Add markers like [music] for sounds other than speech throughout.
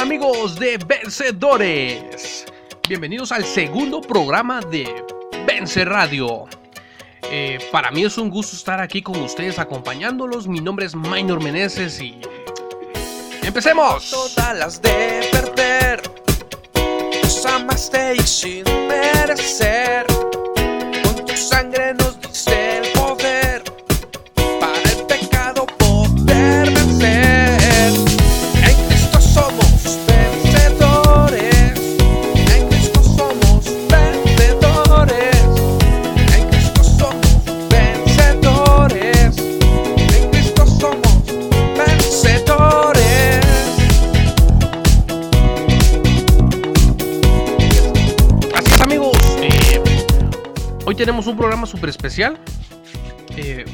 amigos de Vencedores? Bienvenidos al segundo programa de Vence Radio. Eh, para mí es un gusto estar aquí con ustedes acompañándolos. Mi nombre es Minor Meneses y... ¡Empecemos! Todas las de perder, amaste y sin merecer. Tenemos un programa súper especial. Eh,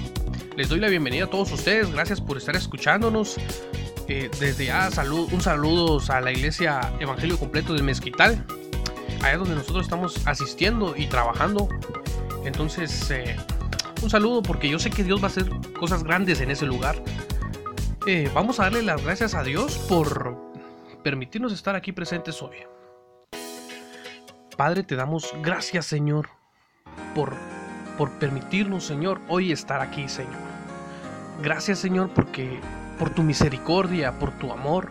les doy la bienvenida a todos ustedes, gracias por estar escuchándonos. Eh, desde ya salud, un saludo a la iglesia Evangelio Completo del Mezquital, allá donde nosotros estamos asistiendo y trabajando. Entonces, eh, un saludo porque yo sé que Dios va a hacer cosas grandes en ese lugar. Vamos a darle las gracias a Dios por permitirnos estar aquí presentes hoy. Padre, te damos gracias, Señor, por, por permitirnos, Señor, hoy estar aquí, Señor. Gracias, Señor, porque por tu misericordia, por tu amor,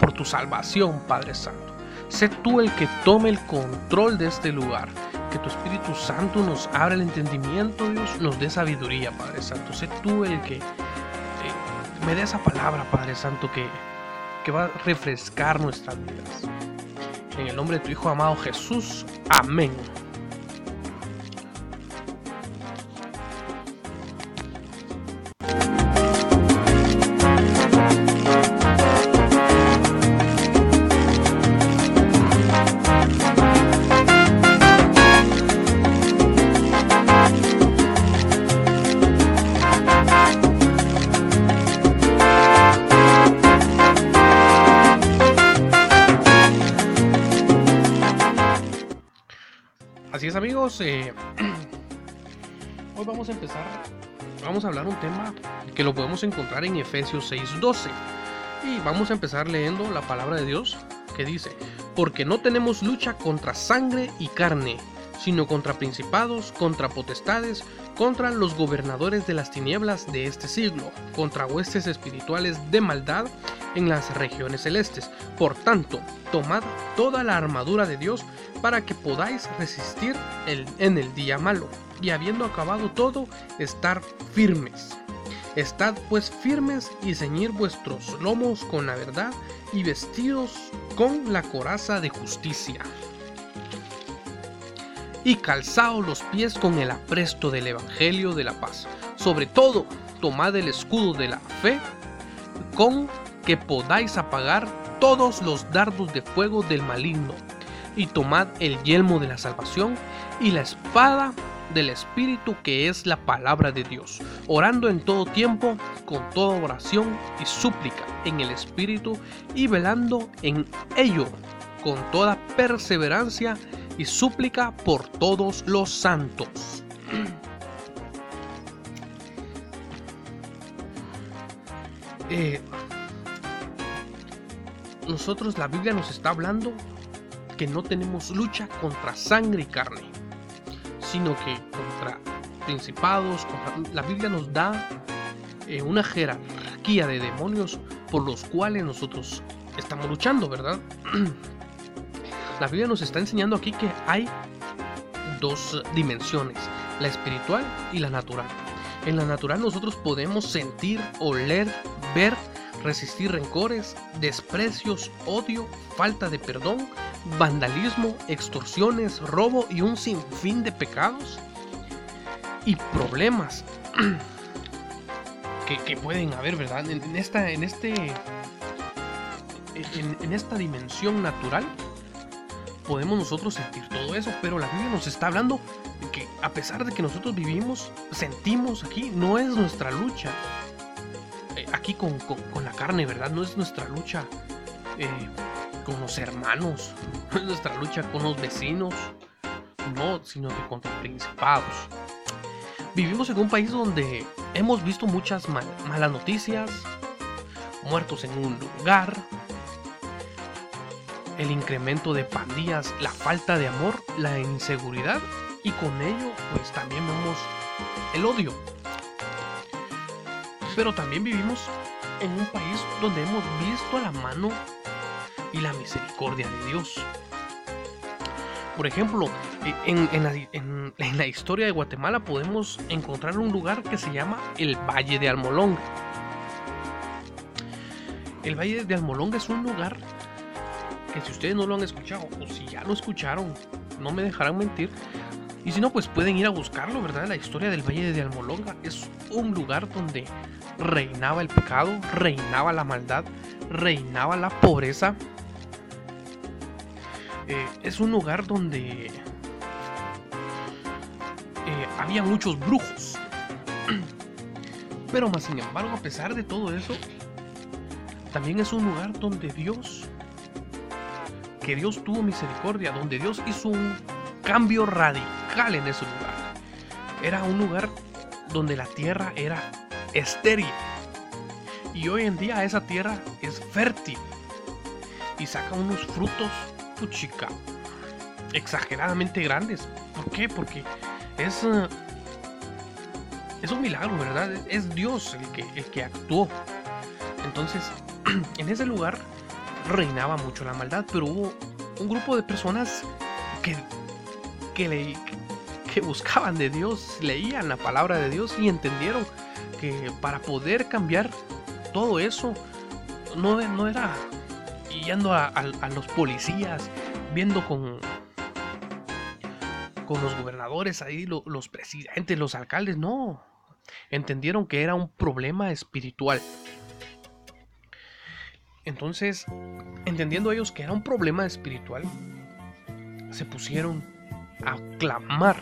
por tu salvación, Padre Santo. Sé tú el que tome el control de este lugar. Que tu Espíritu Santo nos abra el entendimiento, Dios, nos dé sabiduría, Padre Santo. Sé tú el que eh, me dé esa palabra, Padre Santo, que, que va a refrescar nuestras vidas. En el nombre de tu Hijo amado Jesús. Amén. Amigos, eh, [clears throat] hoy vamos a empezar, vamos a hablar un tema que lo podemos encontrar en Efesios 6:12 y vamos a empezar leyendo la palabra de Dios que dice, porque no tenemos lucha contra sangre y carne, sino contra principados, contra potestades, contra los gobernadores de las tinieblas de este siglo, contra huestes espirituales de maldad en las regiones celestes. Por tanto, tomad toda la armadura de Dios para que podáis resistir el- en el día malo, y habiendo acabado todo, estar firmes. Estad pues firmes y ceñir vuestros lomos con la verdad y vestidos con la coraza de justicia. Y calzaos los pies con el apresto del Evangelio de la paz. Sobre todo, tomad el escudo de la fe con que podáis apagar todos los dardos de fuego del maligno, y tomad el yelmo de la salvación y la espada del Espíritu que es la palabra de Dios, orando en todo tiempo, con toda oración y súplica en el Espíritu, y velando en ello con toda perseverancia y súplica por todos los santos. [clears throat] Eh, nosotros la Biblia nos está hablando que no tenemos lucha contra sangre y carne, sino que contra principados, contra- la Biblia nos da eh, una jerarquía de demonios por los cuales nosotros estamos luchando, ¿verdad? [clears throat] La Biblia nos está enseñando aquí que hay dos dimensiones, la espiritual y la natural. En la natural nosotros podemos sentir, oler, ver, resistir rencores, desprecios, odio, falta de perdón, vandalismo, extorsiones, robo y un sinfín de pecados y problemas que, pueden haber, ¿verdad? En, esta, en este, en esta dimensión natural podemos nosotros sentir todo eso, pero la Biblia nos está hablando de que a pesar de que nosotros vivimos, sentimos aquí, no es nuestra lucha eh, aquí con, con- la carne, ¿verdad? No es nuestra lucha eh, con los hermanos, [laughs] no es nuestra lucha con los vecinos, no, sino que contra principados. Vivimos en un país donde hemos visto muchas mal- malas noticias, muertos en un lugar, el incremento de pandillas, la falta de amor, la inseguridad y con ello pues también vemos el odio. Pero también vivimos en un país donde hemos visto la mano y la misericordia de Dios. Por ejemplo, en, la, historia de Guatemala podemos encontrar un lugar que se llama el Valle de Almolonga. El Valle de Almolonga es un lugar que si ustedes no lo han escuchado o si ya lo escucharon, no me dejarán mentir. Y si no, pues pueden ir a buscarlo, ¿verdad? La historia del Valle de Almolonga es un lugar donde reinaba el pecado, reinaba la maldad, reinaba la pobreza. Eh, es un lugar donde eh, había muchos brujos. [clears throat] Pero más sin embargo, a pesar de todo eso, también es un lugar donde Dios, que Dios tuvo misericordia, donde Dios hizo un cambio radical en ese lugar. Era un lugar donde la tierra era estéril. Y hoy en día esa tierra es fértil. Y saca unos frutos, puchica, exageradamente grandes. ¿Por qué? Porque es, eh, es un milagro, ¿verdad? Es Dios el que, el que actuó. Entonces, [clears throat] en ese lugar reinaba mucho la maldad, pero hubo un grupo de personas que, que, buscaban de Dios, leían la palabra de Dios y entendieron que para poder cambiar todo eso, no, no era yendo a, los policías, viendo con, con los gobernadores ahí, los presidentes, los alcaldes, no. Entendieron que era un problema espiritual. Entonces, entendiendo ellos que era un problema espiritual, se pusieron a clamar,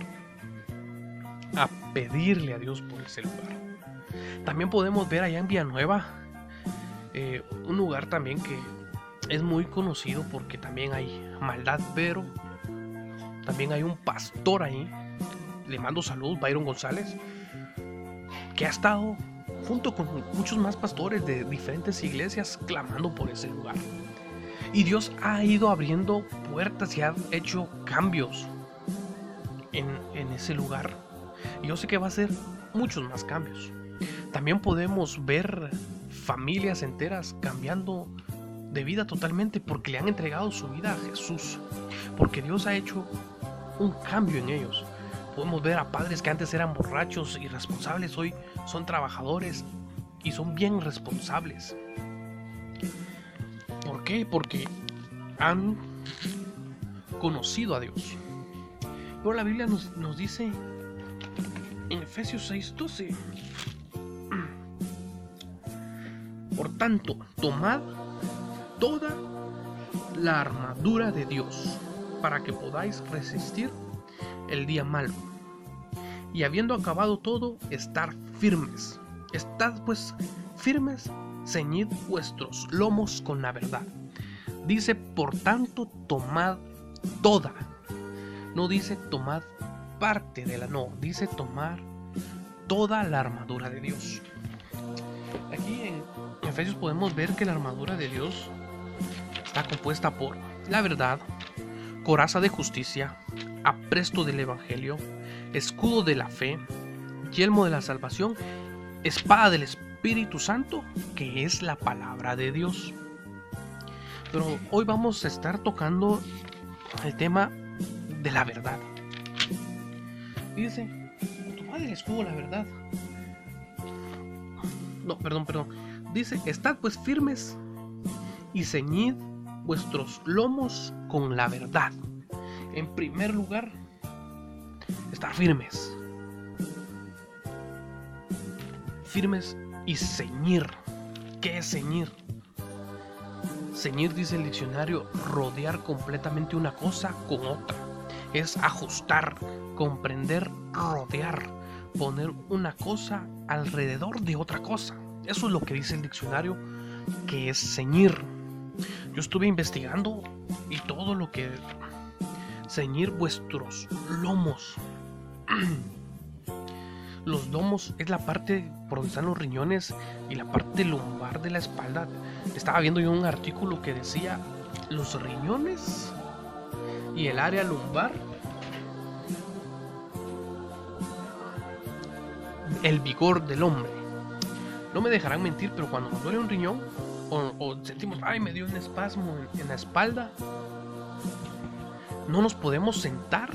a pedirle a Dios por ese lugar. También podemos ver allá en Villanueva eh, un lugar también que es muy conocido porque también hay maldad, pero también hay un pastor ahí. Le mando saludos, Byron González, que ha estado junto con muchos más pastores de diferentes iglesias clamando por ese lugar. Y Dios ha ido abriendo puertas y ha hecho cambios en, ese lugar. Y yo sé que va a ser muchos más cambios. También podemos ver familias enteras cambiando de vida totalmente porque le han entregado su vida a Jesús. Porque Dios ha hecho un cambio en ellos. Podemos ver a padres que antes eran borrachos, y irresponsables, hoy son trabajadores y son bien responsables. ¿Por qué? Porque han conocido a Dios. Pero la Biblia nos, nos dice en Efesios 6:12, [clears throat] por tanto, tomad toda la armadura de Dios para que podáis resistir el día malo. Y habiendo acabado todo, estar firmes. Estad pues firmes, ceñid vuestros lomos con la verdad. Dice, por tanto, tomad toda. No dice tomad parte de la, no, dice tomar toda la armadura de Dios. Aquí en Efesios podemos ver que la armadura de Dios está compuesta por la verdad, coraza de justicia, apresto del Evangelio, escudo de la fe, yelmo de la salvación, espada del Espíritu Santo, que es la palabra de Dios. Pero hoy vamos a estar tocando el tema de la verdad. dice, tomad el escudo la verdad. No, perdón, perdón. Dice, estad pues firmes y ceñid vuestros lomos con la verdad. En primer lugar, estar firmes. Firmes y ceñir. ¿Qué es ceñir? Ceñir, dice el diccionario, rodear completamente una cosa con otra. Es ajustar, comprender, rodear, poner una cosa alrededor de otra cosa. Eso es lo que dice el diccionario que es ceñir. Yo estuve investigando y todo lo que ceñir vuestros lomos. [clears throat] Los lomos es la parte por donde están los riñones y la parte lumbar de la espalda. Estaba viendo yo un artículo que decía los riñones y el área lumbar. El vigor del hombre. No me dejarán mentir, pero cuando nos duele un riñón o, sentimos, ay, me dio un espasmo en la espalda, no nos podemos sentar,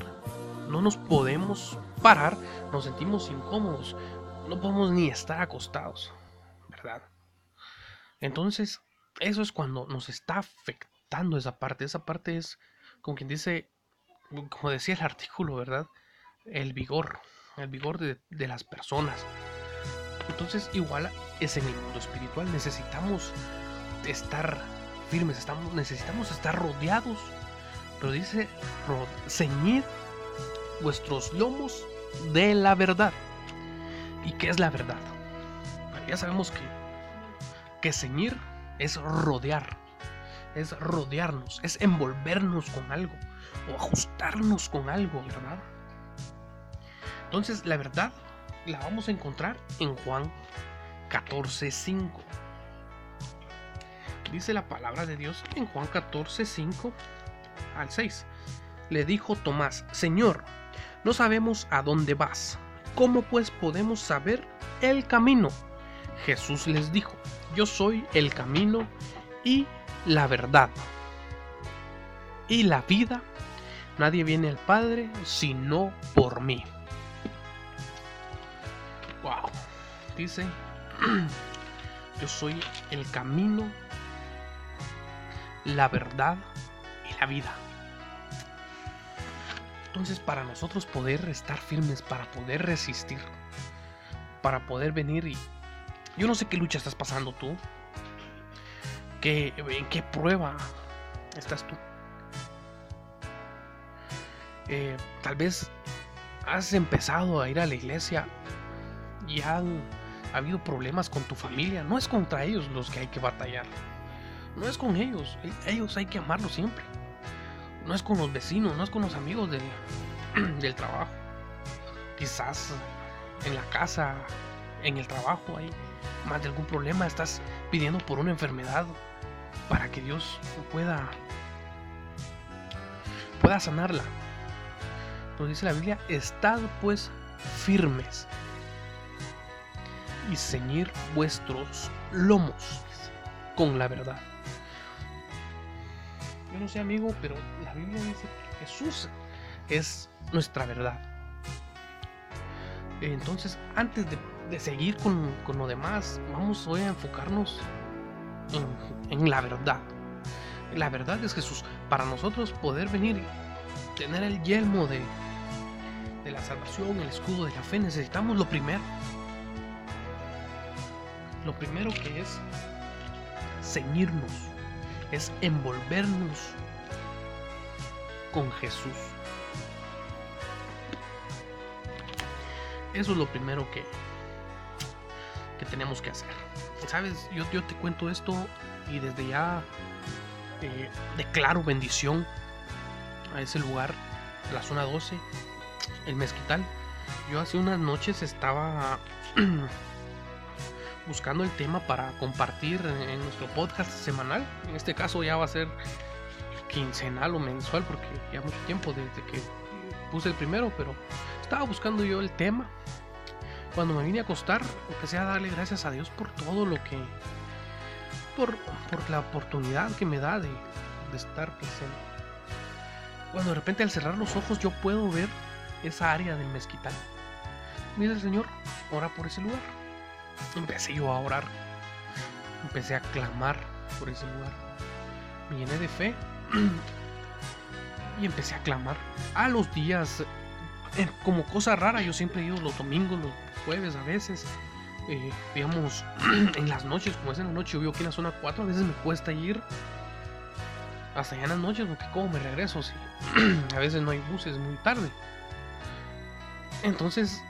no nos podemos parar, nos sentimos incómodos, no podemos ni estar acostados, ¿verdad? Entonces, eso es cuando nos está afectando esa parte. Esa parte es, como quien dice, como decía el artículo, ¿verdad? El vigor, el vigor de, las personas. Entonces, igual es en el mundo espiritual. Necesitamos estar firmes, estamos, necesitamos estar rodeados. Pero dice, ceñid vuestros lomos de la verdad. ¿Y qué es la verdad? ya sabemos que, que ceñir es rodear, es rodearnos, es envolvernos con algo o ajustarnos con algo, ¿verdad? Entonces la verdad la vamos a encontrar en Juan 14:5. Dice la palabra de Dios en Juan 14:5 al 6. Le dijo Tomás, Señor, no sabemos a dónde vas. ¿Cómo pues podemos saber el camino? Jesús les dijo, yo soy el camino y la verdad y la vida. Nadie viene al Padre sino por mí. Wow. Dice, [clears throat] yo soy el camino, la verdad y la vida. Entonces para nosotros poder estar firmes, para poder resistir, para poder venir y yo no sé qué lucha estás pasando tú. ¿Qué, ¿En qué prueba estás tú? Eh, tal vez has empezado a ir a la iglesia y han habido problemas con tu familia. No es contra ellos los que hay que batallar. No es con ellos. Ellos hay que amarlos siempre. No es con los vecinos, no es con los amigos del, [clears throat] del trabajo. Quizás en la casa, en el trabajo hay más de algún problema, estás pidiendo por una enfermedad para que Dios pueda pueda sanarla. Nos dice la Biblia, estad pues firmes y ceñir vuestros lomos con la verdad. No sé amigo, pero la Biblia dice que Jesús es nuestra verdad. Entonces, antes de seguir con, lo demás, vamos hoy a enfocarnos en, la verdad. La verdad es Jesús. Para nosotros poder venir tener el yelmo de, de la salvación, el escudo de la fe, necesitamos lo primero. Lo primero que es ceñirnos, es envolvernos con Jesús. Eso es lo primero que, que tenemos que hacer. Sabes, yo, yo te cuento esto y desde ya eh, declaro bendición a ese lugar, la zona 12, el mezquital. Yo hace unas noches estaba [clears throat] buscando el tema para compartir en, nuestro podcast semanal. En este caso ya va a ser quincenal o mensual porque ya mucho tiempo desde que puse el primero, pero estaba buscando yo el tema cuando me vine a acostar, empecé a darle gracias a Dios por todo lo que. por, la oportunidad que me da de, estar presente. Cuando de repente al cerrar los ojos yo puedo ver esa área del mezquital. Me dice el Señor, ora por ese lugar. Empecé yo a orar. Empecé a clamar por ese lugar. Me llené de fe. [clears throat] Y empecé a clamar. A los días, eh, como cosa rara, yo siempre he ido los domingos, los jueves a veces. Eh, digamos, [clears throat] en las noches, como es en la noche, yo vivo aquí en la zona 4, a veces me cuesta ir hasta allá en las noches, porque como me regreso, si [clears throat] a veces no hay buses muy tarde. Entonces,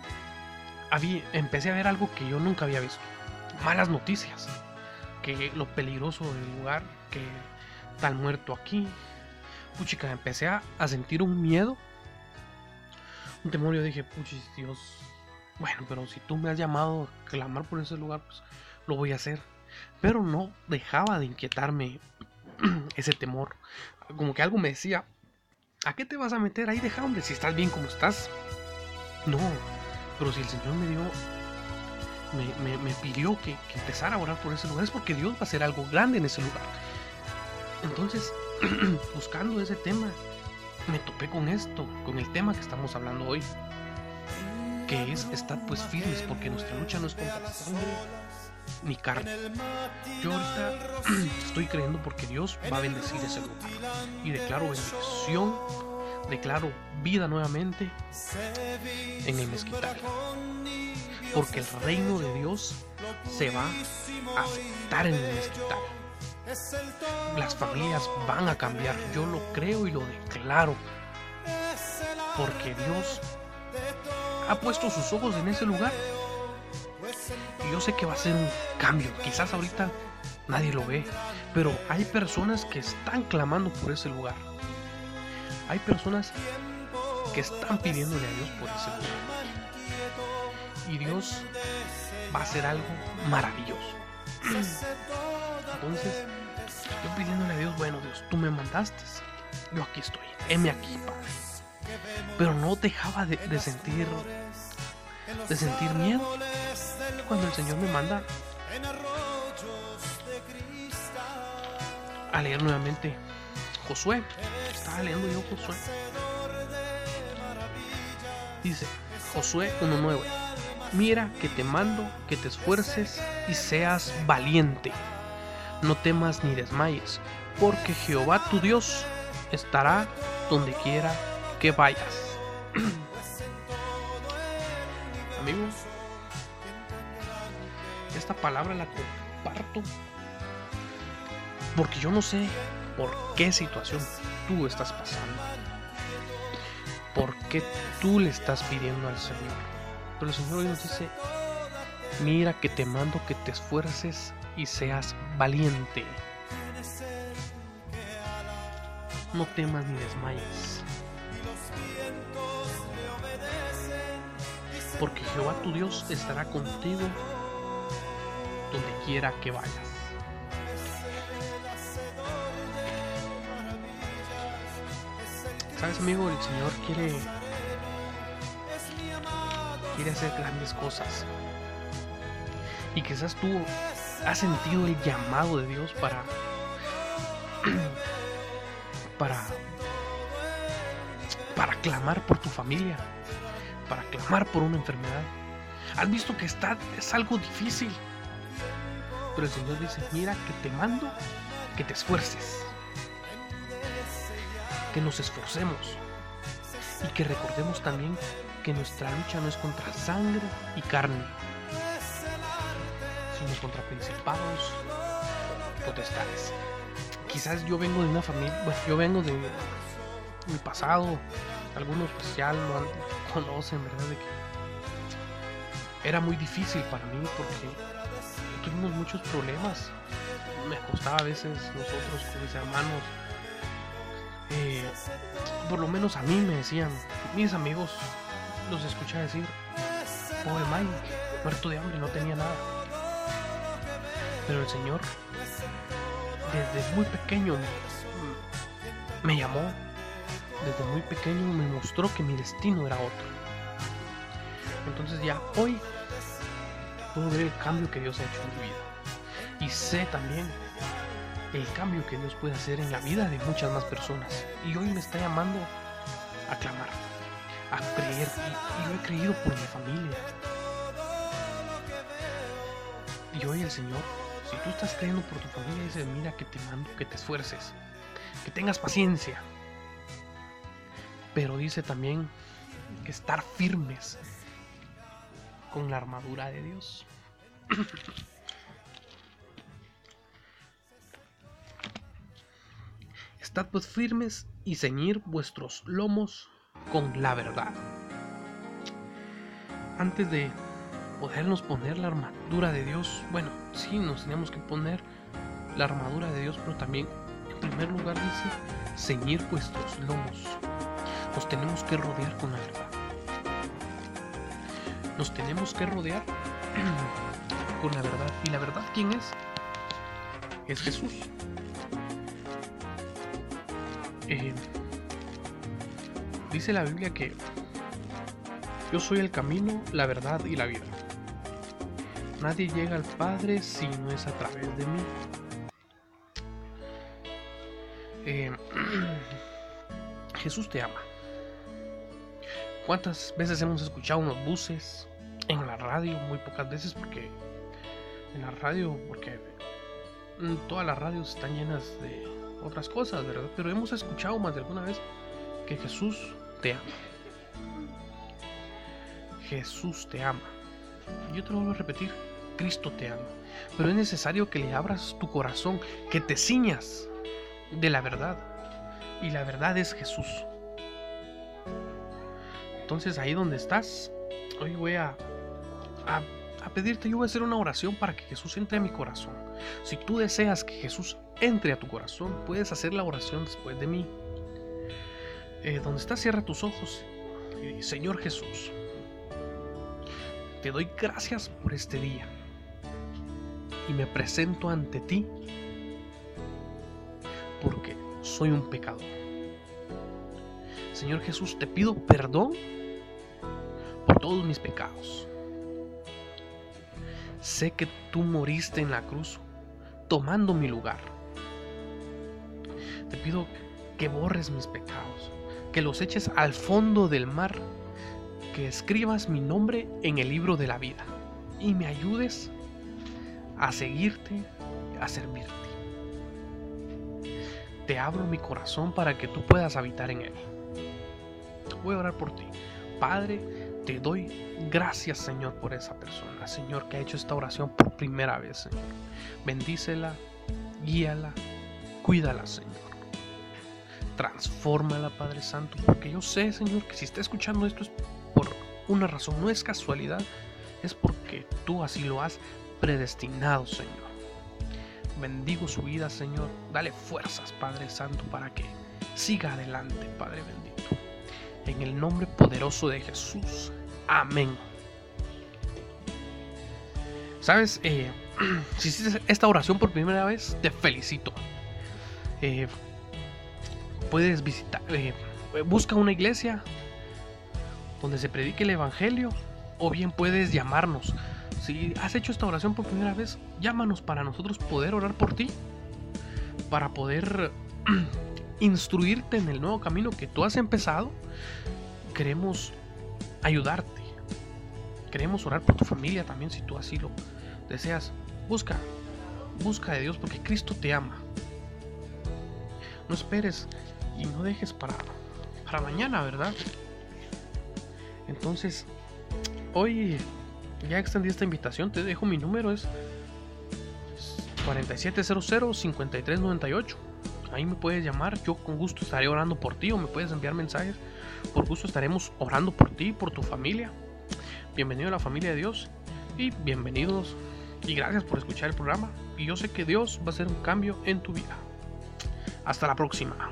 empecé a ver algo que yo nunca había visto. Malas noticias. Que lo peligroso del lugar, que tal muerto aquí. Puchica, empecé a, a sentir un miedo. Un temor, yo dije, puchis, Dios, bueno, pero si tú me has llamado a clamar por ese lugar, pues lo voy a hacer. Pero no dejaba de inquietarme [clears throat] ese temor. Como que algo me decía, ¿a qué te vas a meter ahí? Deja, hombre, si estás bien como estás. No, pero si el Señor me dio, me, pidió que, que, empezara a orar por ese lugar, es porque Dios va a hacer algo grande en ese lugar. Entonces, [clears throat] buscando ese tema, me topé con esto, con el tema que estamos hablando hoy, que es estar pues firmes, porque nuestra lucha no es contra sangre ni carne. Yo ahorita [clears throat] estoy creyendo porque Dios va a bendecir ese lugar. Y declaro bendición, declaro vida nuevamente en el mezquital. Porque el reino de Dios se va a estar en el mezquital. Las familias van a cambiar, yo lo creo y lo declaro. Porque Dios ha puesto sus ojos en ese lugar y yo sé que va a ser un cambio. Quizás ahorita nadie lo ve, pero hay personas que están clamando por ese lugar. Hay personas que están pidiéndole a Dios por ese lugar. Y Dios va a hacer algo maravilloso. Entonces, yo pidiéndole a Dios, bueno Dios, tú me mandaste. Yo aquí estoy. Heme aquí, Padre. Pero no dejaba de, de sentir de sentir miedo cuando el Señor me manda a leer nuevamente Josué. Estaba leyendo yo Josué. Dice Josué 1.9. Mira que te mando que te esfuerces y seas valiente. No temas ni desmayes, porque Jehová tu Dios estará donde quiera que vayas. [clears throat] Amigos, esta palabra la comparto porque yo no sé por qué situación tú estás pasando. ¿Por qué tú le estás pidiendo al Señor? Pero el Señor nos dice, mira que te mando que te esfuerces y seas valiente. No temas ni desmayes. Porque Jehová tu Dios estará contigo donde quiera que vayas. Sabes amigo, el Señor quiere quiere hacer grandes cosas. Y quizás tú has sentido el llamado de Dios para [clears throat] para para clamar por tu familia, para clamar por una enfermedad. Has visto que está es algo difícil. Pero el Señor dice, mira que te mando que te esfuerces. Que nos esforcemos. Y que recordemos también que nuestra lucha no es contra sangre y carne, sino contra principados, potestades. Quizás yo vengo de una familia, bueno, yo vengo de mi pasado, algunos pues ya conocen, ¿verdad? De que era muy difícil para mí porque tuvimos muchos problemas. Me costaba a veces nosotros con mis hermanos. Eh, por lo menos a mí me decían, mis amigos los escuché decir, pobre Mike, muerto de hambre, no tenía nada. Pero el Señor, desde muy pequeño, me llamó, desde muy pequeño me mostró que mi destino era otro. Entonces ya hoy puedo ver el cambio que Dios ha hecho en mi vida. Y sé también el cambio que Dios puede hacer en la vida de muchas más personas. Y hoy me está llamando a clamar, a creer. Y, yo he creído por mi familia. Y hoy el Señor, si tú estás creyendo por tu familia, dice, mira que te mando, que te esfuerces, que tengas paciencia. Pero dice también que estar firmes con la armadura de Dios. Estad pues firmes y ceñir vuestros lomos con la verdad. Antes de podernos poner la armadura de Dios, bueno, sí, nos tenemos que poner la armadura de Dios, pero también, en primer lugar, dice, ceñir vuestros lomos. Nos tenemos que rodear con la verdad nos tenemos que rodear [clears throat] con la verdad. ¿Y la verdad quién es? Es Jesús. Eh, dice la Biblia que yo soy el camino, la verdad y la vida. Nadie llega al Padre si no es a través de mí. Eh, [clears throat] Jesús te ama. ¿Cuántas veces hemos escuchado unos buses en la radio? Muy pocas veces porque en la radio, porque todas las radios están llenas de otras cosas, ¿verdad? Pero hemos escuchado más de alguna vez que Jesús te ama. Jesús te ama. Yo te lo vuelvo a repetir. Cristo te ama. Pero es necesario que le abras tu corazón, que te ciñas de la verdad. Y la verdad es Jesús. Entonces ahí donde estás, hoy voy a, a, a, pedirte, yo voy a hacer una oración para que Jesús entre a mi corazón. Si tú deseas que Jesús entre a tu corazón, puedes hacer la oración después de mí. Eh, donde estás, cierra tus ojos. Señor Jesús, te doy gracias por este día y me presento ante ti porque soy un pecador. Señor Jesús, te pido perdón por todos mis pecados. Sé que tú moriste en la cruz tomando mi lugar. Te pido que borres mis pecados, que los eches al fondo del mar, que escribas mi nombre en el libro de la vida y me ayudes a seguirte, a servirte. Te abro mi corazón para que tú puedas habitar en él. Voy a orar por ti. Padre, te doy gracias, Señor, por esa persona, Señor, que ha hecho esta oración por primera vez, Señor. Bendícela, guíala, cuídala, Señor. Transfórmala, Padre Santo, porque yo sé, Señor, que si está escuchando esto es por una razón, no es casualidad, es porque tú así lo has predestinado, Señor. Bendigo su vida, Señor. Dale fuerzas, Padre Santo, para que siga adelante, Padre bendito. En el nombre poderoso de Jesús. Amén. Sabes, eh, [clears throat] si hiciste esta oración por primera vez, te felicito. Eh, puedes visitar, eh, busca una iglesia donde se predique el Evangelio o bien puedes llamarnos si has hecho esta oración por primera vez, llámanos para nosotros poder orar por ti, para poder [clears throat] instruirte en el nuevo camino que tú has empezado. Queremos ayudarte. Queremos orar por tu familia también si tú así lo deseas. Busca, busca de Dios porque Cristo te ama. No esperes y no dejes para, para mañana, ¿verdad? Entonces, hoy ya extendí esta invitación, te dejo mi número, es 4700-5398. Ahí me puedes llamar, yo con gusto estaré orando por ti o me puedes enviar mensajes. Por gusto estaremos orando por ti, por tu familia. Bienvenido a la familia de Dios y bienvenidos y gracias por escuchar el programa. Y yo sé que Dios va a hacer un cambio en tu vida. Hasta la próxima.